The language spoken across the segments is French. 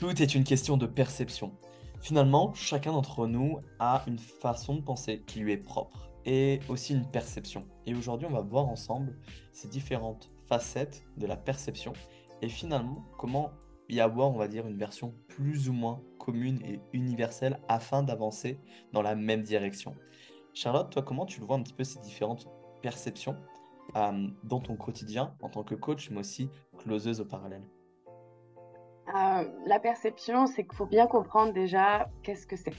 Tout est une question de perception. Finalement, chacun d'entre nous a une façon de penser qui lui est propre et aussi une perception. Et aujourd'hui, on va voir ensemble ces différentes facettes de la perception et finalement comment y avoir, on va dire, une version plus ou moins commune et universelle afin d'avancer dans la même direction. Charlotte, toi, comment tu le vois un petit peu ces différentes perceptions euh, dans ton quotidien en tant que coach, mais aussi closeuse au parallèle? Euh, La perception, c'est qu'il faut bien comprendre déjà qu'est-ce que c'est.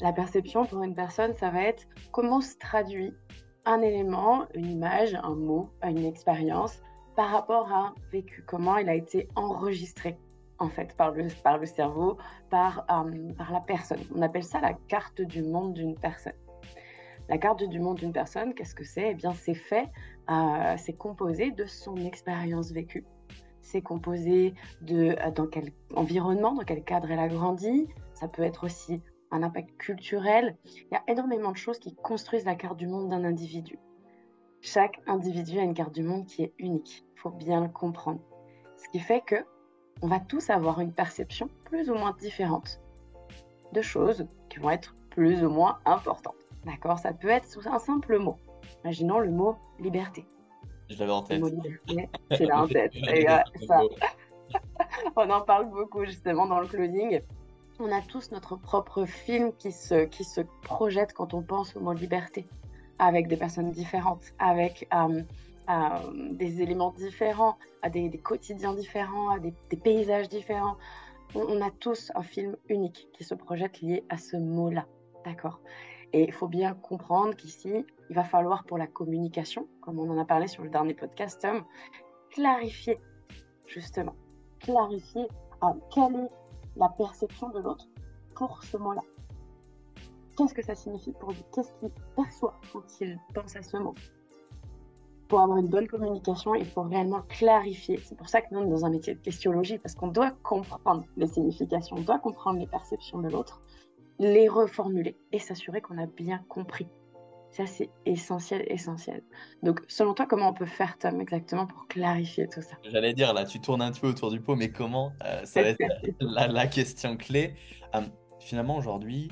La perception pour une personne, ça va être comment se traduit un élément, une image, un mot, une expérience par rapport à un vécu, comment il a été enregistré en fait par le, par le cerveau, par, euh, par la personne. On appelle ça la carte du monde d'une personne. La carte du monde d'une personne, qu'est-ce que c'est? Eh bien, c'est fait, euh, c'est composé de son expérience vécue. C'est composé de euh, dans quel environnement, dans quel cadre elle a grandi. Ça peut être aussi un impact culturel. Il y a énormément de choses qui construisent la carte du monde d'un individu. Chaque individu a une carte du monde qui est unique. Il faut bien le comprendre. Ce qui fait que on va tous avoir une perception plus ou moins différente de choses qui vont être plus ou moins importantes. D'accord? Ça peut être un simple mot. Imaginons le mot liberté. Je l'avais en tête. C'est là en tête. on en parle beaucoup justement dans le closing. On a tous notre propre film qui se, qui se projette quand on pense au mot liberté, avec des personnes différentes, avec euh, euh, des éléments différents, à des, quotidiens différents, à des, paysages différents. on, a tous un film unique qui se projette lié à ce mot-là. D'accord? Et il faut bien comprendre qu'ici, il va falloir pour la communication, comme on en a parlé sur le dernier podcast, clarifier, justement, clarifier euh, quelle est la perception de l'autre pour ce mot-là. Qu'est-ce que ça signifie pour lui? Qu'est-ce qu'il perçoit quand il pense à ce mot? Pour avoir une bonne communication, il faut réellement clarifier. C'est pour ça que nous, sommes dans un métier de questionologie, parce qu'on doit comprendre les significations, on doit comprendre les perceptions de l'autre les reformuler et s'assurer qu'on a bien compris. Ça, c'est essentiel, essentiel. Donc, selon toi, comment on peut faire, Tom, exactement pour clarifier tout ça? J'allais dire, là, tu tournes un peu autour du pot, mais comment euh, Ça va être la, question clé. Euh, finalement, aujourd'hui,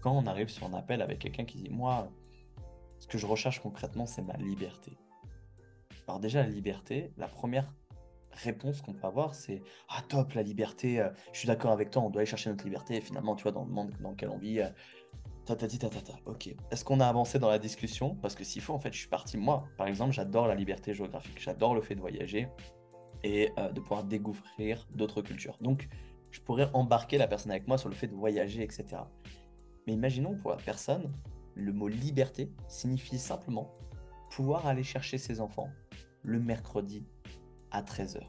quand on arrive sur un appel avec quelqu'un qui dit Moi, ce que je recherche concrètement, c'est ma liberté. Alors, déjà, la liberté, la première réponse qu'on peut avoir, c'est Ah, top, la liberté, euh, je suis d'accord avec toi, on doit aller chercher notre liberté. Et finalement, tu vois, dans le monde dans lequel on vit, euh, ta ta ta ta ta. Ok. Est-ce qu'on a avancé dans la discussion? Parce que s'il faut, en fait, je suis parti. Moi, par exemple, j'adore la liberté géographique, j'adore le fait de voyager et euh, de pouvoir découvrir d'autres cultures. Donc, je pourrais embarquer la personne avec moi sur le fait de voyager, etc. Mais imaginons pour la personne, le mot liberté signifie simplement pouvoir aller chercher ses enfants le mercredi à 13h.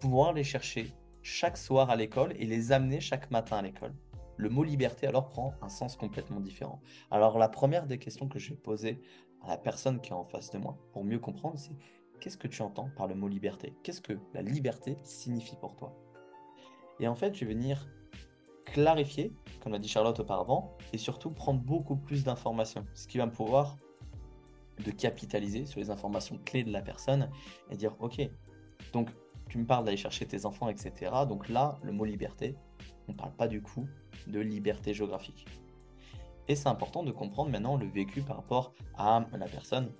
Pouvoir les chercher chaque soir à l'école et les amener chaque matin à l'école. Le mot liberté alors prend un sens complètement différent. Alors la première des questions que je vais poser à la personne qui est en face de moi pour mieux comprendre, c'est qu'est-ce que tu entends par le mot liberté? Qu'est-ce que la liberté signifie pour toi? Et en fait, je vais venir clarifier, comme l'a dit Charlotte auparavant, et surtout prendre beaucoup plus d'informations, ce qui va me pouvoir de capitaliser sur les informations clés de la personne et dire, ok, donc, tu me parles d'aller chercher tes enfants, etc. Donc là, le mot liberté, on ne parle pas du coup de liberté géographique. Et c'est important de comprendre maintenant le vécu par rapport à la personne,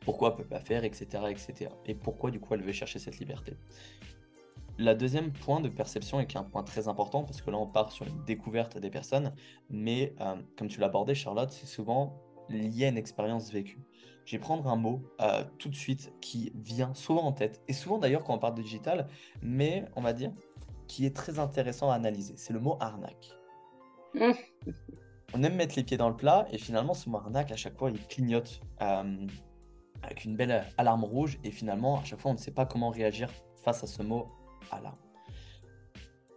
pourquoi elle peut pas faire, etc., etc. Et pourquoi du coup elle veut chercher cette liberté. La deuxième point de perception et qui est un point très important parce que là on part sur une découverte des personnes, mais euh, comme tu abordé Charlotte, c'est souvent lié à une expérience vécue je vais prendre un mot euh, tout de suite qui vient souvent en tête, et souvent d'ailleurs quand on parle de digital, mais on va dire qui est très intéressant à analyser. C'est le mot arnaque. on aime mettre les pieds dans le plat, et finalement ce mot arnaque, à chaque fois, il clignote euh, avec une belle alarme rouge, et finalement, à chaque fois, on ne sait pas comment réagir face à ce mot alarme.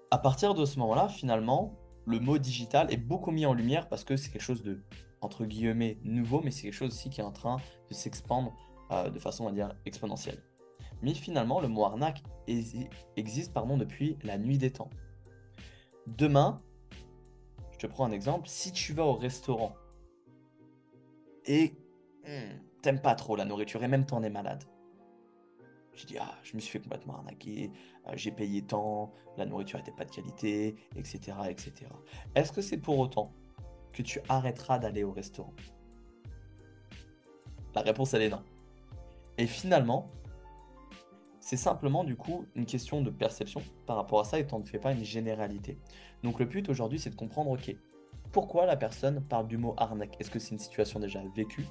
À partir de ce moment-là, finalement, le mot digital est beaucoup mis en lumière parce que c'est quelque chose de entre guillemets nouveau, mais c'est quelque chose aussi qui est en train de s'expandre euh, de façon, à dire, exponentielle. Mais finalement, le mot arnaque existe pardon, depuis la nuit des temps. Demain, je te prends un exemple, si tu vas au restaurant et hmm, t'aimes pas trop la nourriture et même t'en es malade, Tu dis, ah, je me suis fait complètement arnaquer, euh, j'ai payé tant, la nourriture n'était pas de qualité, etc. etc. Est-ce que c'est pour autant que tu arrêteras d'aller au restaurant? La réponse, elle est non. Et finalement, c'est simplement du coup une question de perception par rapport à ça et on ne fait pas une généralité. Donc le but aujourd'hui, c'est de comprendre, ok, pourquoi la personne parle du mot arnaque? Est-ce que c'est une situation déjà vécue?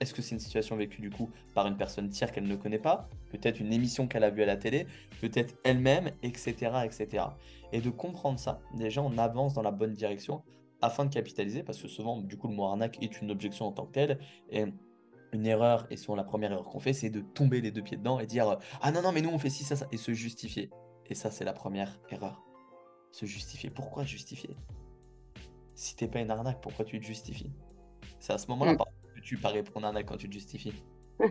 Est-ce que c'est une situation vécue du coup par une personne tiers qu'elle ne connaît pas? Peut-être une émission qu'elle a vue à la télé? Peut-être elle-même, etc., etc. Et de comprendre ça, déjà on avance dans la bonne direction afin de capitaliser, parce que souvent du coup le mot arnaque est une objection en tant que telle. Et une erreur, et souvent la première erreur qu'on fait, c'est de tomber les deux pieds dedans et dire Ah non, non, mais nous on fait ci, ça, ça, et se justifier. Et ça, c'est la première erreur. Se justifier. Pourquoi justifier? Si t'es pas une arnaque, pourquoi tu te justifies? C'est à ce moment-là mm. que tu parais pour une arnaque quand tu te justifies.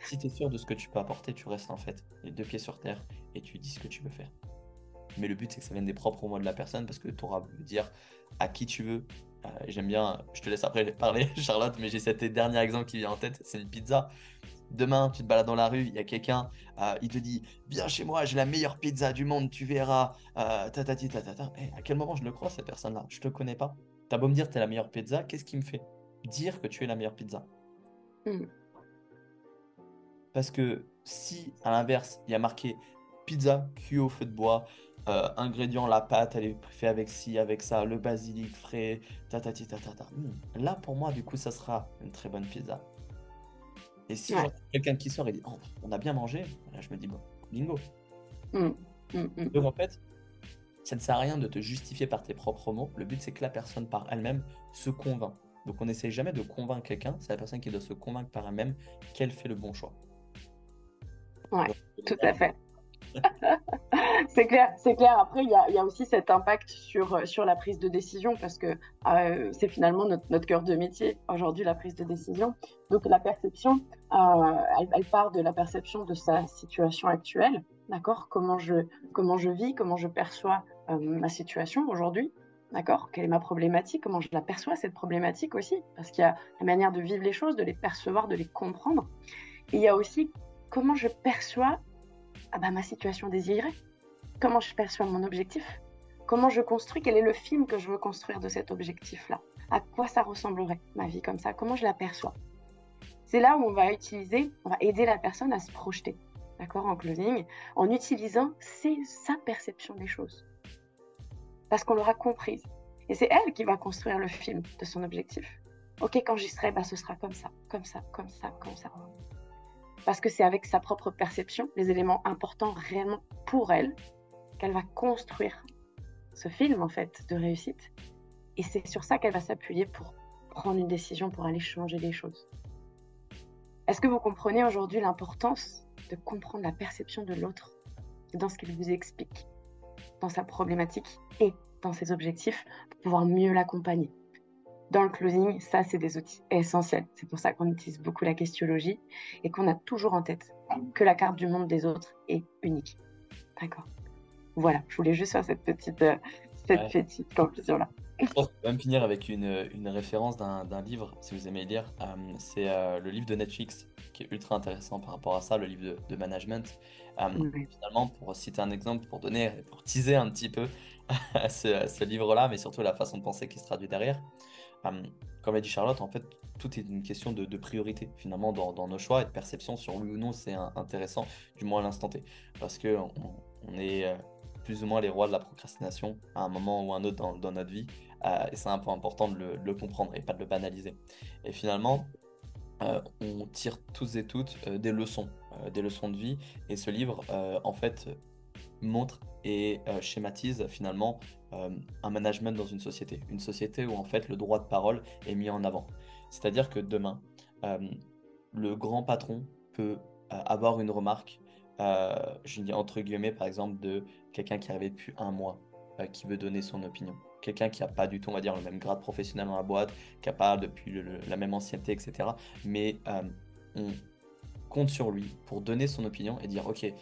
si tu es sûr de ce que tu peux apporter, tu restes en fait les deux pieds sur terre et tu dis ce que tu veux faire. Mais le but, c'est que ça vienne des propres mots de la personne parce que tu auras pu dire à qui tu veux, euh, j'aime bien, je te laisse après parler, Charlotte, mais j'ai cet dernier exemple qui vient en tête, c'est une pizza. Demain, tu te balades dans la rue, il y a quelqu'un, euh, il te dit Viens chez moi, j'ai la meilleure pizza du monde, tu verras. Euh, tatati, tatata. Eh, à quel moment je le crois, cette personne-là? Je te connais pas. T'as beau me dire tu es la meilleure pizza, qu'est-ce qui me fait dire que tu es la meilleure pizza? Hmm. Parce que si, à l'inverse, il y a marqué pizza cuit au feu de bois, euh, ingrédients, la pâte, elle est faite avec ci, avec ça, le basilic frais, tatati tatata. Hmm. Là, pour moi, du coup, ça sera une très bonne pizza. Et si quelqu'un qui sort et dit oh, on a bien mangé, là, je me dis bon, bingo. Hmm. Hmm, Donc en fait, ça ne sert à rien de te justifier par tes propres mots. Le but, c'est que la personne par elle-même se convainc. Donc on n'essaie jamais de convaincre quelqu'un, c'est la personne qui doit se convaincre par elle-même qu'elle fait le bon choix. Ouais, tout à fait. c'est clair, c'est clair. Après, il y a, aussi cet impact sur, euh, sur la prise de décision parce que euh, c'est finalement notre, notre cœur de métier aujourd'hui, la prise de décision. Donc, la perception, euh, elle, part de la perception de sa situation actuelle, d'accord? Comment je, comment je vis, comment je perçois ma situation aujourd'hui, d'accord? Quelle est ma problématique? Comment je la perçois, cette problématique aussi? Parce qu'il y a la manière de vivre les choses, de les percevoir, de les comprendre. Il y a aussi comment je perçois ah bah, ma situation désirée, comment je perçois mon objectif, comment je construis, quel est le film que je veux construire de cet objectif-là, à quoi ça ressemblerait ma vie comme ça, comment je la perçois? C'est là où on va utiliser, on va aider la personne à se projeter, d'accord, en closing, en utilisant sa perception des choses. Parce qu'on l'aura comprise. Et c'est elle qui va construire le film de son objectif. Ok, quand j'y serai, bah, ce sera comme ça, comme ça, comme ça, comme ça parce que c'est avec sa propre perception, les éléments importants réellement pour elle, qu'elle va construire ce film en fait de réussite. Et c'est sur ça qu'elle va s'appuyer pour prendre une décision, pour aller changer les choses. Est-ce que vous comprenez aujourd'hui l'importance de comprendre la perception de l'autre dans ce qu'il vous explique, dans sa problématique et dans ses objectifs, pour pouvoir mieux l'accompagner? Dans le closing, ça, c'est des outils essentiels. C'est pour ça qu'on utilise beaucoup la questiologie et qu'on a toujours en tête que la carte du monde des autres est unique. D'accord. Voilà, je voulais juste faire cette petite, euh, cette petite conclusion-là. Je pense même finir avec une, une référence d'un livre, si vous aimez lire. Euh, c'est euh, le livre de Netflix qui est ultra intéressant par rapport à ça, le livre de, management. Finalement, pour citer un exemple, pour donner, pour teaser un petit peu ce, ce livre-là, mais surtout la façon de penser qui se traduit derrière comme a dit Charlotte, en fait, tout est une question de, priorité finalement dans, nos choix et de perception sur oui ou non c'est intéressant, du moins à l'instant T. Parce que on, est euh, plus ou moins les rois de la procrastination à un moment ou un autre dans, notre vie. Euh, et c'est un point important de le, comprendre et pas de le banaliser. Et finalement, euh, on tire tous et toutes des leçons, des leçons de vie. Et ce livre, en fait, montre et schématise finalement euh, un management dans une société. Une société où en fait le droit de parole est mis en avant. C'est-à-dire que demain, euh, le grand patron peut euh, avoir une remarque, je dis entre guillemets par exemple, de quelqu'un qui arrivé depuis un mois, qui veut donner son opinion. Quelqu'un qui n'a pas du tout, on va dire, le même grade professionnel dans la boîte, qui n'a pas depuis la même ancienneté, etc. Mais on compte sur lui pour donner son opinion et dire, ok,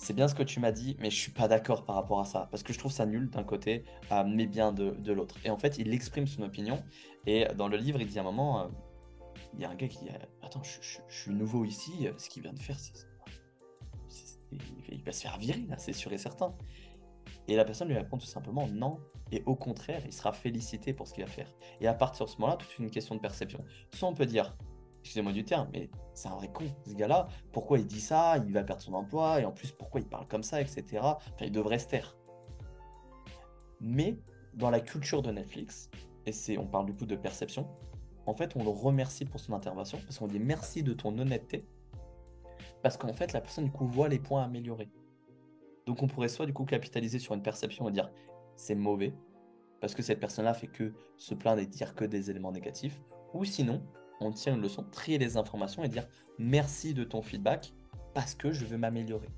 c'est bien ce que tu m'as dit, mais je suis pas d'accord par rapport à ça, parce que je trouve ça nul d'un côté, euh, mais bien de, l'autre. Et en fait, il exprime son opinion, et dans le livre, il dit à un moment, euh, il y a un gars qui dit Attends, je, suis nouveau ici, ce qu'il vient de faire, c'est. Il va se faire virer, là, c'est sûr et certain. Et la personne lui répond tout simplement non. Et au contraire, il sera félicité pour ce qu'il va faire. Et à partir de ce moment-là, tout est une question de perception. Soit on peut dire excusez-moi du terme, mais c'est un vrai con, ce gars-là. Pourquoi il dit ça? Il va perdre son emploi, et en plus, pourquoi il parle comme ça, etc. Enfin, il devrait se taire. Mais dans la culture de Netflix, et c'est, on parle du coup de perception, en fait, on le remercie pour son intervention, parce qu'on dit merci de ton honnêteté, parce qu'en fait, la personne du coup voit les points améliorés. Donc on pourrait soit du coup capitaliser sur une perception et dire c'est mauvais, parce que cette personne-là fait que se plaindre et dire que des éléments négatifs, ou sinon on tient une leçon, trier les informations et dire merci de ton feedback parce que je veux m'améliorer.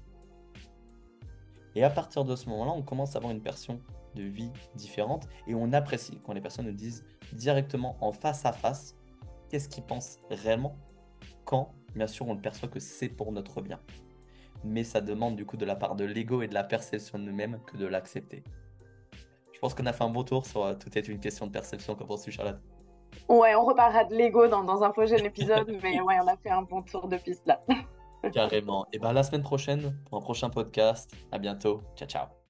Et à partir de ce moment-là, on commence à avoir une version de vie différente et on apprécie quand les personnes nous disent directement en face à face qu'est-ce qu'ils pensent réellement quand, bien sûr, on le perçoit que c'est pour notre bien. Mais ça demande du coup de la part de l'ego et de la perception de nous-mêmes que de l'accepter. Je pense qu'on a fait un bon tour sur euh, tout est une question de perception. Qu'en penses-tu, Charlotte? Ouais, on reparlera de Lego dans, un prochain épisode, mais ouais, on a fait un bon tour de piste là. Carrément. Et bien, la semaine prochaine, pour un prochain podcast. À bientôt. Ciao, ciao.